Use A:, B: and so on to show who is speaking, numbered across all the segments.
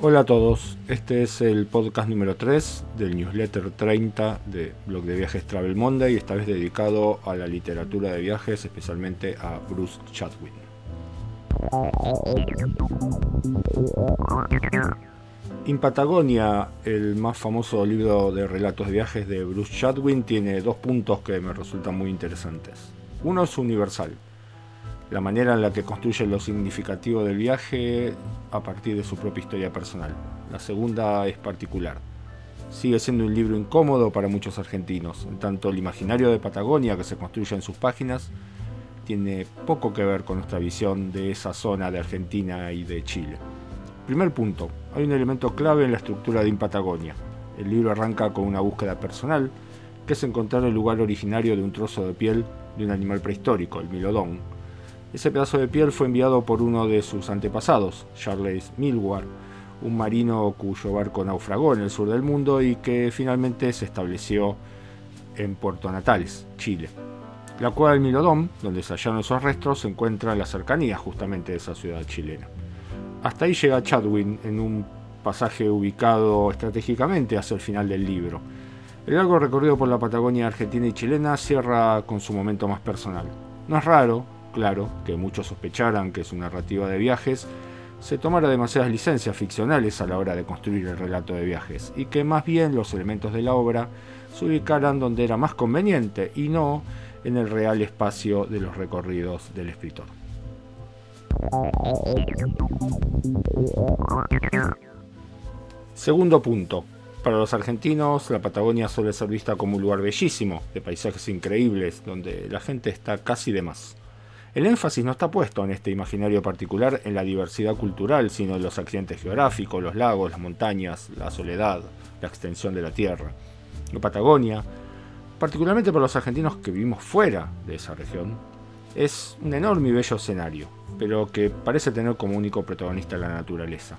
A: Hola a todos, este es el podcast número 3 del newsletter 30 de blog de viajes Travel Monday, esta vez dedicado a la literatura de viajes, especialmente a Bruce Chatwin. In Patagonia, el más famoso libro de relatos de viajes de Bruce Chatwin, tiene dos puntos que me resultan muy interesantes. Uno es universal, la manera en la que construye lo significativo del viaje a partir de su propia historia personal. La segunda es particular. Sigue siendo un libro incómodo para muchos argentinos, en tanto el imaginario de Patagonia que se construye en sus páginas tiene poco que ver con nuestra visión de esa zona de Argentina y de Chile. Primer punto, hay un elemento clave en la estructura de In Patagonia. El libro arranca con una búsqueda personal, que es encontrar el lugar originario de un trozo de piel de un animal prehistórico, el milodón, ese pedazo de piel fue enviado por uno de sus antepasados, Charles Milward, un marino cuyo barco naufragó en el sur del mundo y que finalmente se estableció en Puerto Natales, Chile. La cueva del Milodón, donde se hallaron esos restos, se encuentra en la cercanía justamente de esa ciudad chilena. Hasta ahí llega Chadwin en un pasaje ubicado estratégicamente hacia el final del libro. El largo recorrido por la Patagonia argentina y chilena cierra con su momento más personal. No es raro claro, que muchos sospecharan que su narrativa de viajes se tomara demasiadas licencias ficcionales a la hora de construir el relato de viajes y que más bien los elementos de la obra se ubicaran donde era más conveniente y no en el real espacio de los recorridos del escritor. Segundo punto. Para los argentinos, la Patagonia suele ser vista como un lugar bellísimo, de paisajes increíbles, donde la gente está casi de más. El énfasis no está puesto en este imaginario particular en la diversidad cultural, sino en los accidentes geográficos, los lagos, las montañas, la soledad, la extensión de la tierra. La Patagonia, particularmente para los argentinos que vivimos fuera de esa región, es un enorme y bello escenario, pero que parece tener como único protagonista la naturaleza.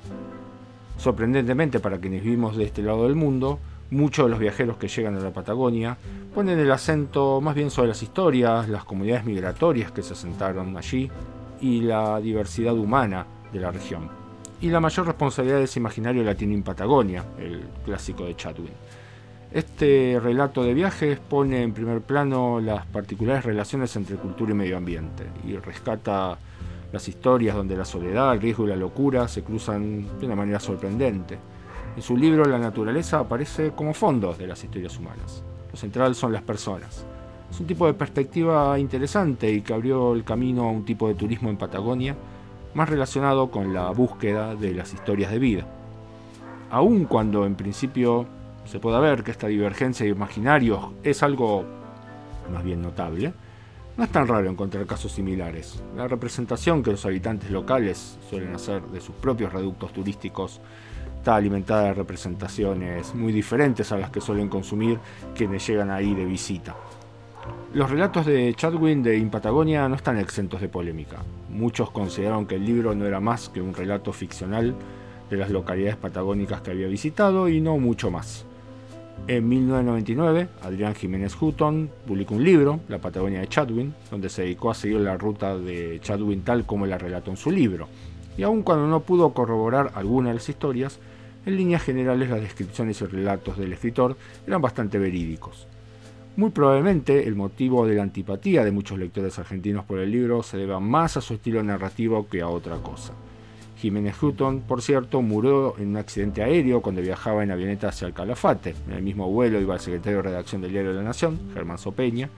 A: Sorprendentemente para quienes vivimos de este lado del mundo, Muchos de los viajeros que llegan a la Patagonia ponen el acento más bien sobre las historias, las comunidades migratorias que se asentaron allí y la diversidad humana de la región. Y la mayor responsabilidad de ese imaginario la tiene en Patagonia, el clásico de Chatwin. Este relato de viajes pone en primer plano las particulares relaciones entre cultura y medio ambiente y rescata las historias donde la soledad, el riesgo y la locura se cruzan de una manera sorprendente en su libro La naturaleza aparece como fondo de las historias humanas. Lo central son las personas. Es un tipo de perspectiva interesante y que abrió el camino a un tipo de turismo en Patagonia más relacionado con la búsqueda de las historias de vida. Aun cuando en principio se pueda ver que esta divergencia de imaginarios es algo más bien notable, no es tan raro encontrar casos similares. La representación que los habitantes locales suelen hacer de sus propios reductos turísticos está alimentada de representaciones muy diferentes a las que suelen consumir quienes llegan ahí de visita. Los relatos de Chadwin de In Patagonia no están exentos de polémica. Muchos consideraron que el libro no era más que un relato ficcional de las localidades patagónicas que había visitado y no mucho más. En 1999, Adrián Jiménez Hutton publicó un libro, La Patagonia de Chadwin, donde se dedicó a seguir la ruta de Chadwin tal como la relató en su libro. Y aun cuando no pudo corroborar alguna de las historias, en líneas generales las descripciones y relatos del escritor eran bastante verídicos. Muy probablemente el motivo de la antipatía de muchos lectores argentinos por el libro se deba más a su estilo narrativo que a otra cosa. Jiménez Hutton, por cierto, murió en un accidente aéreo cuando viajaba en avioneta hacia el Calafate. En el mismo vuelo iba el secretario de redacción del Diario de la Nación, Germán Sopeña,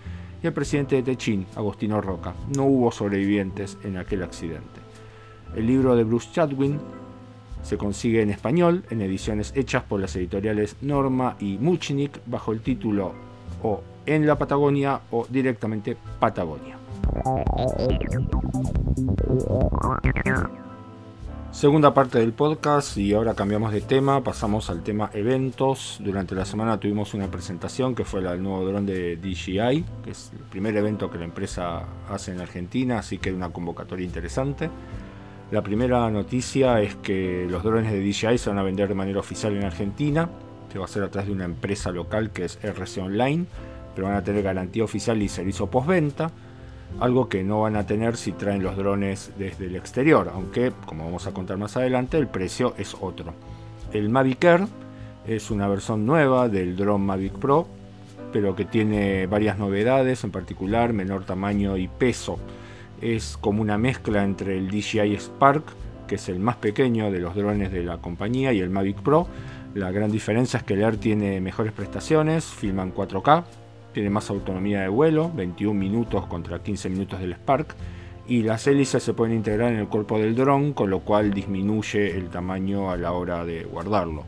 A: y el presidente de Techín, Agostino Roca. No hubo sobrevivientes en aquel accidente. El libro de Bruce Chadwin se consigue en español en ediciones hechas por las editoriales Norma y Muchnik bajo el título o En la Patagonia o directamente Patagonia. Segunda parte del podcast y ahora cambiamos de tema, pasamos al tema eventos. Durante la semana tuvimos una presentación que fue la del nuevo dron de DJI, que es el primer evento que la empresa hace en Argentina, así que una convocatoria interesante. La primera noticia es que los drones de DJI se van a vender de manera oficial en Argentina, se va a hacer a través de una empresa local que es RC Online, pero van a tener garantía oficial y servicio postventa. algo que no van a tener si traen los drones desde el exterior, aunque como vamos a contar más adelante el precio es otro. El Mavic Air es una versión nueva del drone Mavic Pro, pero que tiene varias novedades, en particular menor tamaño y peso. Es como una mezcla entre el DJI Spark, que es el más pequeño de los drones de la compañía, y el Mavic Pro. La gran diferencia es que el Air tiene mejores prestaciones, filma en 4K, tiene más autonomía de vuelo, 21 minutos contra 15 minutos del Spark, y las hélices se pueden integrar en el cuerpo del dron, con lo cual disminuye el tamaño a la hora de guardarlo.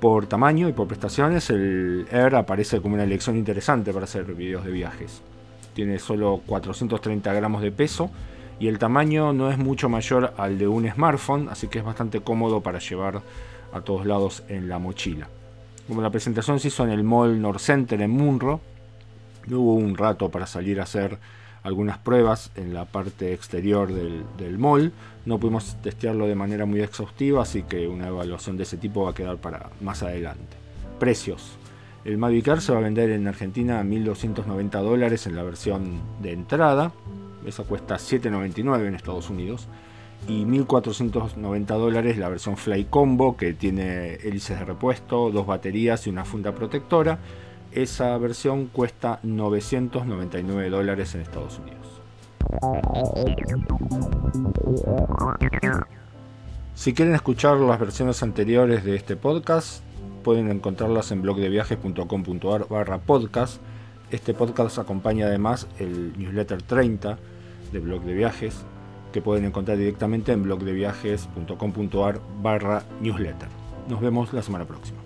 A: Por tamaño y por prestaciones, el Air aparece como una elección interesante para hacer videos de viajes. Tiene solo 430 gramos de peso y el tamaño no es mucho mayor al de un smartphone, así que es bastante cómodo para llevar a todos lados en la mochila. Como la presentación se hizo en el Mall North Center en Munro, hubo un rato para salir a hacer algunas pruebas en la parte exterior del, mall. No pudimos testearlo de manera muy exhaustiva, así que una evaluación de ese tipo va a quedar para más adelante. Precios. El Mavic Air se va a vender en Argentina a 1.290 dólares en la versión de entrada. Esa cuesta 7.99 en Estados Unidos. Y 1.490 dólares la versión Fly Combo que tiene hélices de repuesto, dos baterías y una funda protectora esa versión cuesta 999 dólares en Estados Unidos. Si quieren escuchar las versiones anteriores de este podcast, pueden encontrarlas en blogdeviajes.com.ar barra podcast. Este podcast acompaña además el newsletter 30 de Blog de Viajes, que pueden encontrar directamente en blogdeviajes.com.ar barra newsletter. Nos vemos la semana próxima.